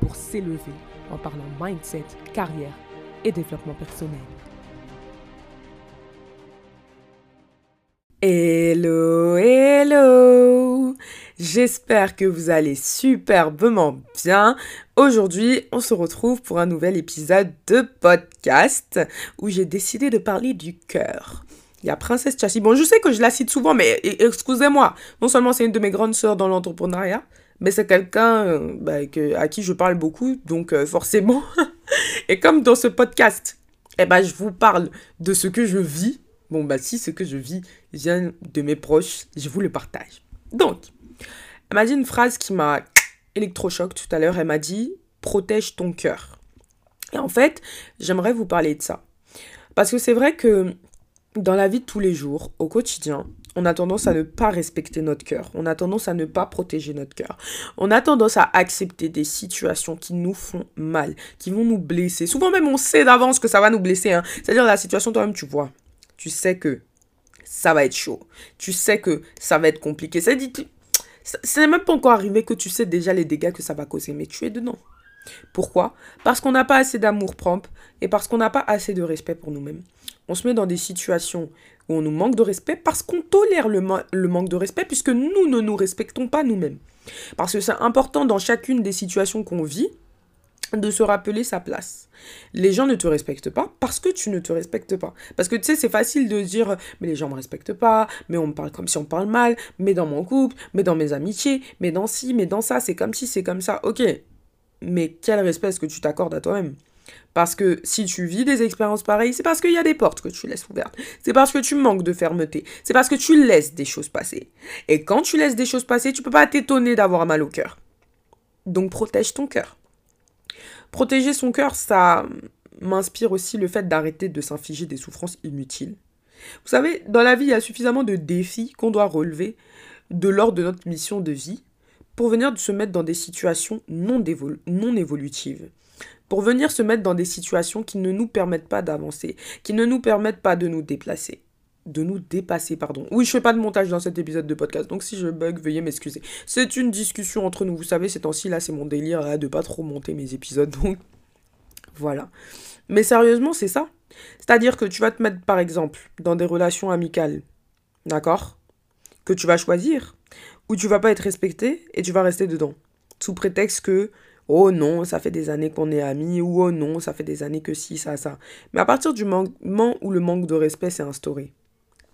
pour s'élever en parlant mindset, carrière et développement personnel. Hello, hello J'espère que vous allez superbement bien. Aujourd'hui, on se retrouve pour un nouvel épisode de podcast où j'ai décidé de parler du cœur. Il y a Princesse Chassis. Bon, je sais que je la cite souvent, mais excusez-moi. Non seulement c'est une de mes grandes sœurs dans l'entrepreneuriat, mais c'est quelqu'un euh, bah, à qui je parle beaucoup, donc euh, forcément. et comme dans ce podcast, eh ben, je vous parle de ce que je vis. Bon, bah si ce que je vis vient de mes proches, je vous le partage. Donc, elle m'a dit une phrase qui m'a électrochoc tout à l'heure. Elle m'a dit protège ton cœur. Et en fait, j'aimerais vous parler de ça. Parce que c'est vrai que dans la vie de tous les jours, au quotidien, on a tendance à ne pas respecter notre cœur. On a tendance à ne pas protéger notre cœur. On a tendance à accepter des situations qui nous font mal, qui vont nous blesser. Souvent même, on sait d'avance que ça va nous blesser. Hein. C'est-à-dire la situation, toi-même, tu vois. Tu sais que ça va être chaud. Tu sais que ça va être compliqué. Ça dit, ce n'est même pas encore arrivé que tu sais déjà les dégâts que ça va causer, mais tu es dedans. Pourquoi? Parce qu'on n'a pas assez d'amour propre et parce qu'on n'a pas assez de respect pour nous-mêmes. On se met dans des situations où on nous manque de respect parce qu'on tolère le, manque de respect puisque nous ne nous respectons pas nous-mêmes. Parce que c'est important dans chacune des situations qu'on vit de se rappeler sa place. Les gens ne te respectent pas parce que tu ne te respectes pas. Parce que tu sais, c'est facile de dire, mais les gens ne me respectent pas, mais on me parle comme si on parle mal, mais dans mon couple, mais dans mes amitiés, mais dans ci, mais dans ça, c'est comme si, c'est comme ça. Ok, mais quel respect est-ce que tu t'accordes à toi-même? Parce que si tu vis des expériences pareilles, c'est parce qu'il y a des portes que tu laisses ouvertes. C'est parce que tu manques de fermeté. C'est parce que tu laisses des choses passer. Et quand tu laisses des choses passer, tu peux pas t'étonner d'avoir mal au cœur. Donc protège ton cœur. Protéger son cœur, ça m'inspire aussi le fait d'arrêter de s'infliger des souffrances inutiles. Vous savez, dans la vie, il y a suffisamment de défis qu'on doit relever de l'ordre de notre mission de vie pour venir se mettre dans des situations non, non évolutives pour venir se mettre dans des situations qui ne nous permettent pas d'avancer, qui ne nous permettent pas de nous déplacer. De nous dépasser, pardon. Oui, je fais pas de montage dans cet épisode de podcast, donc si je bug, veuillez m'excuser. C'est une discussion entre nous. Vous savez, ces temps-ci, là, c'est mon délire là, de pas trop monter mes épisodes, donc voilà. Mais sérieusement, c'est ça. C'est-à-dire que tu vas te mettre, par exemple, dans des relations amicales, d'accord? Que tu vas choisir, où tu vas pas être respecté et tu vas rester dedans. Sous prétexte que oh non, ça fait des années qu'on est amis, ou oh non, ça fait des années que si, ça, ça. Mais à partir du moment où le manque de respect s'est instauré,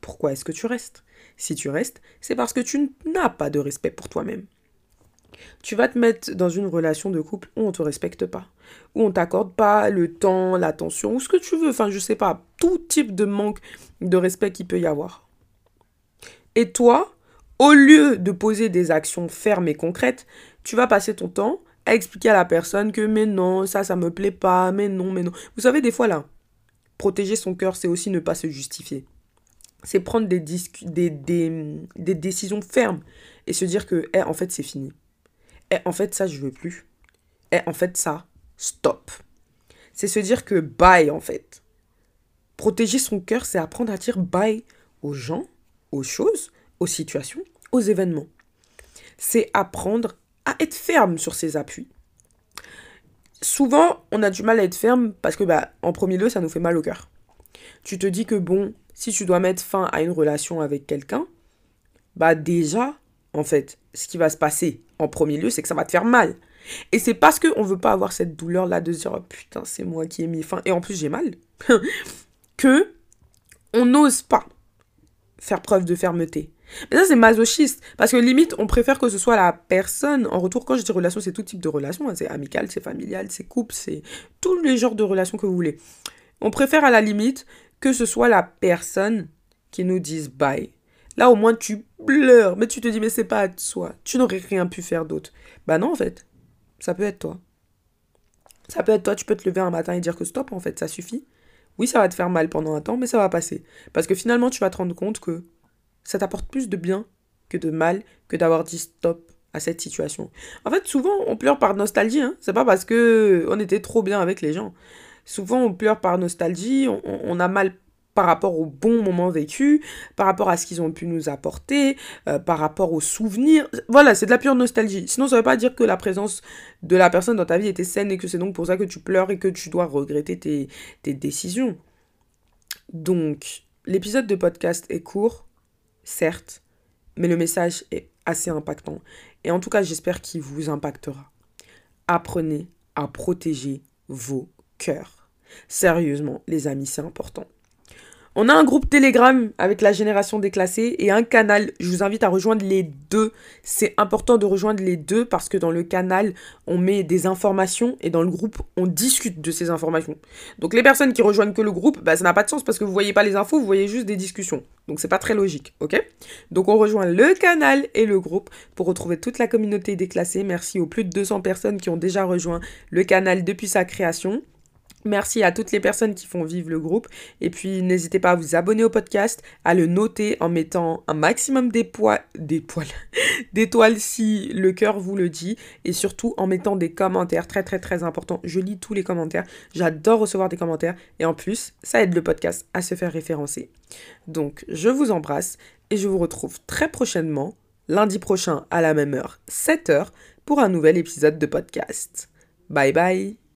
pourquoi est-ce que tu restes? Si tu restes, c'est parce que tu n'as pas de respect pour toi-même. Tu vas te mettre dans une relation de couple où on te respecte pas, où on t'accorde pas le temps, l'attention, ou ce que tu veux, enfin je sais pas, tout type de manque de respect qu'il peut y avoir. Et toi, au lieu de poser des actions fermes et concrètes, tu vas passer ton temps à expliquer à la personne que mais non, ça, ça me plaît pas, mais non, mais non. Vous savez, des fois là, protéger son cœur, c'est aussi ne pas se justifier. C'est prendre des, décisions fermes et se dire que, eh, en fait, c'est fini. Eh, en fait, ça, je veux plus. Eh, en fait, ça, stop. C'est se dire que bye, en fait. Protéger son cœur, c'est apprendre à dire bye aux gens, aux choses, aux situations, aux événements. C'est apprendre à être ferme sur ses appuis. Souvent, on a du mal à être ferme parce que, bah, en premier lieu, ça nous fait mal au cœur. Tu te dis que, bon, si tu dois mettre fin à une relation avec quelqu'un, bah, déjà, en fait, ce qui va se passer en premier lieu, c'est que ça va te faire mal. Et c'est parce qu'on ne veut pas avoir cette douleur-là de dire, oh, putain, c'est moi qui ai mis fin, et en plus j'ai mal, que on n'ose pas faire preuve de fermeté. Mais ça, c'est masochiste. Parce que limite, on préfère que ce soit la personne. En retour, quand je dis relation, c'est tout type de relation. Hein. C'est amical, c'est familial, c'est couple, c'est tous les genres de relations que vous voulez. On préfère à la limite que ce soit la personne qui nous dise bye. Là, au moins, tu pleures. Mais tu te dis, mais c'est pas à toi. Tu n'aurais rien pu faire d'autre. Bah non, en fait. Ça peut être toi. Ça peut être toi, tu peux te lever un matin et dire que stop, en fait, ça suffit. Oui, ça va te faire mal pendant un temps, mais ça va passer. Parce que finalement, tu vas te rendre compte que ça t'apporte plus de bien que de mal que d'avoir dit stop à cette situation. En fait, souvent, on pleure par nostalgie. Hein. C'est pas parce que on était trop bien avec les gens. Souvent, on pleure par nostalgie. On, a mal par rapport aux bons moments vécus, par rapport à ce qu'ils ont pu nous apporter, euh, par rapport aux souvenirs. Voilà, c'est de la pure nostalgie. Sinon, ça veut pas dire que la présence de la personne dans ta vie était saine et que c'est donc pour ça que tu pleures et que tu dois regretter tes décisions. Donc, l'épisode de podcast est court, certes, mais le message est assez impactant. Et en tout cas, j'espère qu'il vous impactera. Apprenez à protéger vos cœurs. Sérieusement, les amis, c'est important. On a un groupe Telegram avec la génération déclassée et un canal. Je vous invite à rejoindre les deux. C'est important de rejoindre les deux parce que dans le canal, on met des informations et dans le groupe, on discute de ces informations. Donc les personnes qui rejoignent que le groupe, bah, ça n'a pas de sens parce que vous voyez pas les infos, vous voyez juste des discussions. Donc c'est pas très logique, ok? Donc on rejoint le canal et le groupe pour retrouver toute la communauté déclassée. Merci aux plus de 200 personnes qui ont déjà rejoint le canal depuis sa création. Merci à toutes les personnes qui font vivre le groupe. Et puis, n'hésitez pas à vous abonner au podcast, à le noter en mettant un maximum d'étoiles, d'étoiles si le cœur vous le dit. Et surtout en mettant des commentaires très, très, très importants. Je lis tous les commentaires. J'adore recevoir des commentaires. Et en plus, ça aide le podcast à se faire référencer. Donc, je vous embrasse et je vous retrouve très prochainement, lundi prochain à la même heure, 7h, pour un nouvel épisode de podcast. Bye bye